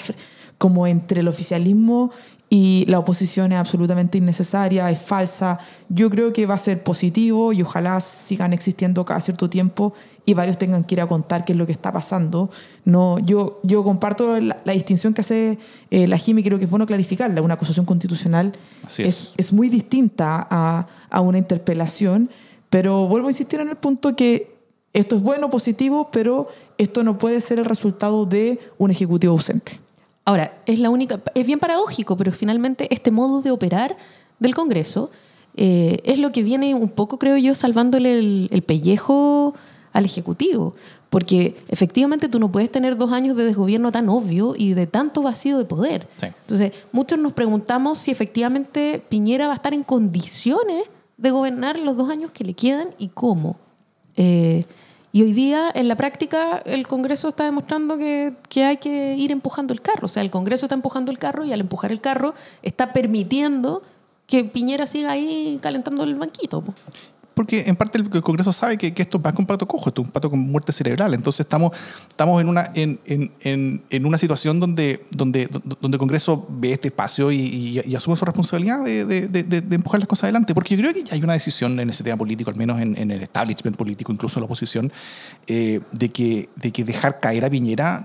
como entre el oficialismo y la oposición es absolutamente innecesaria, es falsa. Yo creo que va a ser positivo y ojalá sigan existiendo cada cierto tiempo y varios tengan que ir a contar qué es lo que está pasando. No, yo, yo comparto la, la distinción que hace eh, la Jimmy, creo que es bueno clarificarla. Una acusación constitucional es, es. es muy distinta a, a una interpelación, pero vuelvo a insistir en el punto que esto es bueno, positivo, pero esto no puede ser el resultado de un ejecutivo ausente. Ahora, es la única, es bien paradójico, pero finalmente este modo de operar del Congreso eh, es lo que viene un poco, creo yo, salvándole el, el pellejo al Ejecutivo. Porque efectivamente tú no puedes tener dos años de desgobierno tan obvio y de tanto vacío de poder. Sí. Entonces, muchos nos preguntamos si efectivamente Piñera va a estar en condiciones de gobernar los dos años que le quedan y cómo. Eh, y hoy día, en la práctica, el Congreso está demostrando que, que hay que ir empujando el carro. O sea, el Congreso está empujando el carro y al empujar el carro está permitiendo que Piñera siga ahí calentando el banquito. Porque en parte el Congreso sabe que, que esto es más que un pato cojo, esto es un pato con muerte cerebral. Entonces estamos, estamos en, una, en, en, en, una situación donde, donde, donde el Congreso ve este espacio y, asume su responsabilidad de, de- empujar las cosas adelante. Porque yo creo que ya hay una decisión en ese tema político, al menos en, el establishment político, incluso en la oposición, eh, de, que, de que dejar caer a Piñera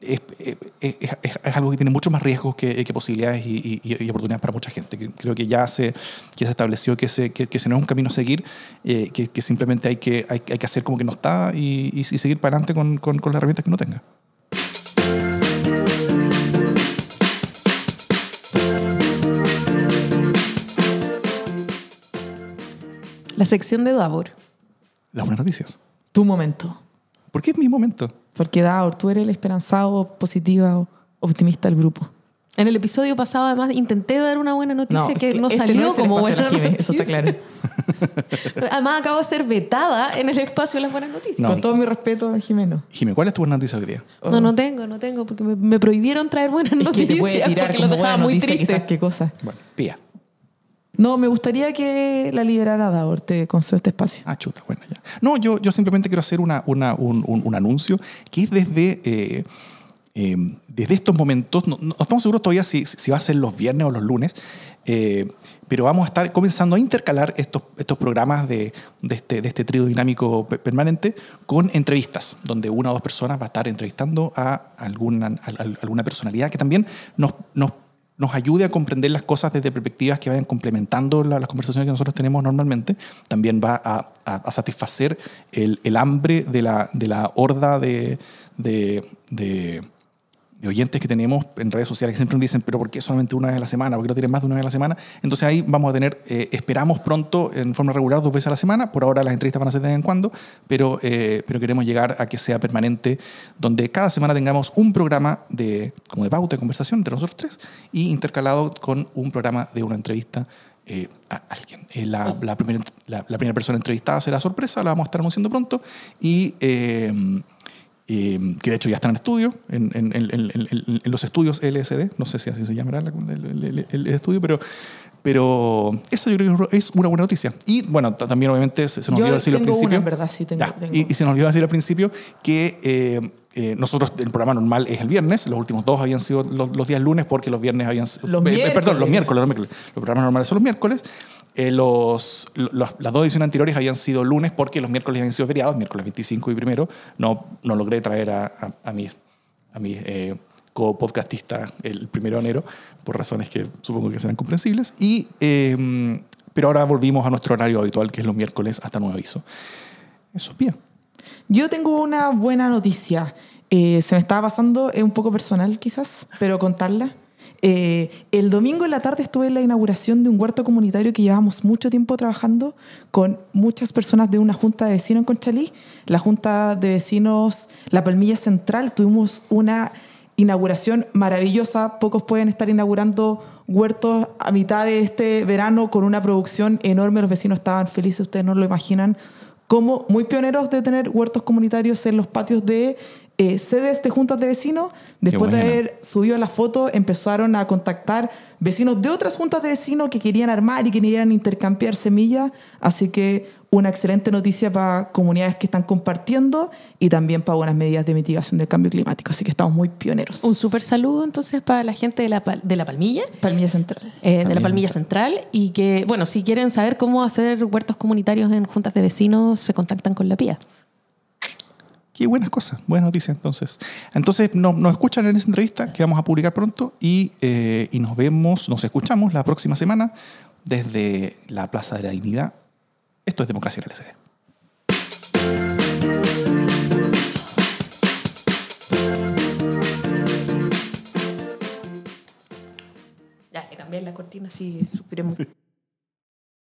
es, es- es- es- es algo que tiene muchos más riesgos que, que posibilidades y, y- y oportunidades para mucha gente. Creo que ya se, que se estableció que ese, que, que ese no es un camino a seguir, eh, que, que simplemente hay que, hay, hay que hacer como que no está y, y- y seguir para adelante con, con, con las herramientas que uno tenga. La sección de Davor. Las buenas noticias. Tu momento. ¿Por qué es mi momento? Porque, Daur, tú eres el esperanzado, positiva, optimista del grupo. En el episodio pasado, además, intenté dar una buena noticia que no este salió es como buena Jime, noticia. Eso está claro. Además, acabo de ser vetada en el espacio de las buenas noticias. No. Con todo mi respeto, Jimeno. Jimmy, ¿cuál es tu buena noticia hoy día? No, no tengo, no tengo, porque me, me prohibieron traer buenas Es que noticias te puede tirar porque lo dejaba buena muy triste. quizás qué cosa. Bueno, pía. No, me gustaría que la liberara Daur, te concedo este espacio. Ah, chuta, bueno, ya. No, yo, yo simplemente quiero hacer una, una- un, un- un anuncio que es desde, eh, eh, desde estos momentos, no, no estamos seguros todavía si, si va a ser los viernes o los lunes, eh, pero vamos a estar comenzando a intercalar estos, estos programas de, de este, de este trío dinámico pe- permanente con entrevistas, donde una o dos personas va a estar entrevistando a alguna, a- a- alguna personalidad que también nos, nos nos ayude a comprender las cosas desde perspectivas que vayan complementando la- las conversaciones que nosotros tenemos normalmente, también va a, satisfacer el, hambre de la, horda de- de oyentes que tenemos en redes sociales que siempre nos dicen, pero ¿por qué solamente una vez a la semana? ¿Por qué no tienen más de una vez a la semana? Entonces ahí vamos a tener, eh, esperamos pronto en forma regular dos veces a la semana, por ahora las entrevistas van a ser de vez en cuando, pero, eh, pero queremos llegar a que sea permanente, donde cada semana tengamos un programa de, como de pauta de conversación entre nosotros tres y intercalado con un programa de una entrevista eh, a alguien. Eh, la, la primera, la, la primera persona entrevistada será sorpresa, la vamos a estar anunciando pronto y... eh, eh, que de hecho ya están en estudio, en, en- en- en- los estudios LSD, no sé si así se llamará la- el, el- el- estudio, pero, pero eso yo creo que es una buena noticia. Y bueno, ta- también obviamente se, nos Yo olvidó decir al una, principio. en verdad, sí, tengo- Ya, tengo. Y, y se nos olvidó decir al principio que eh, eh, nosotros, el programa normal es el viernes, los últimos dos habían sido los, los días lunes porque los viernes habían sido- Los eh, Perdón, los miércoles, los miércoles. Los programas normales son los miércoles. Eh, los, los- las dos ediciones anteriores habían sido lunes porque los miércoles habían sido feriados, miércoles 25 y primero. No, no logré traer a, a, a mis, a mis eh, co-podcastistas el primero de enero, por razones que supongo que serán comprensibles. Y, eh, pero ahora volvimos a nuestro horario habitual, que es los miércoles hasta nuevo aviso. Eso es bien. Yo tengo una buena noticia. Eh, se me estaba pasando, es un poco personal quizás, pero contarla. Eh, el domingo en la tarde estuve en la inauguración de un huerto comunitario que llevamos mucho tiempo trabajando con muchas personas de una junta de vecinos en Conchalí. La junta de vecinos La Palmilla Central. Tuvimos una inauguración maravillosa. Pocos pueden estar inaugurando huertos a mitad de este verano con una producción enorme. Los vecinos estaban felices, ustedes no lo imaginan como muy pioneros de tener huertos comunitarios en los patios de eh, sedes de juntas de vecinos. Después de haber subido la foto, empezaron a contactar vecinos de otras juntas de vecinos que querían armar y que querían intercambiar semillas. Así que una excelente noticia para comunidades que están compartiendo y también para buenas medidas de mitigación del cambio climático. Así que estamos muy pioneros. Un súper saludo entonces para la gente de la, de la Palmilla. Palmilla Central. eh, de la Palmilla Palmilla Central y que, bueno, si quieren saber cómo hacer huertos comunitarios en juntas de vecinos, se contactan con la PIA. Qué buenas cosas, buenas noticias entonces. Entonces no- nos escuchan en esta entrevista que vamos a publicar pronto y, eh, y nos vemos, nos escuchamos la próxima semana desde la Plaza de la Dignidad. Esto es Democracia en LSD. Ya, le cambié la cortina así suspiré mucho.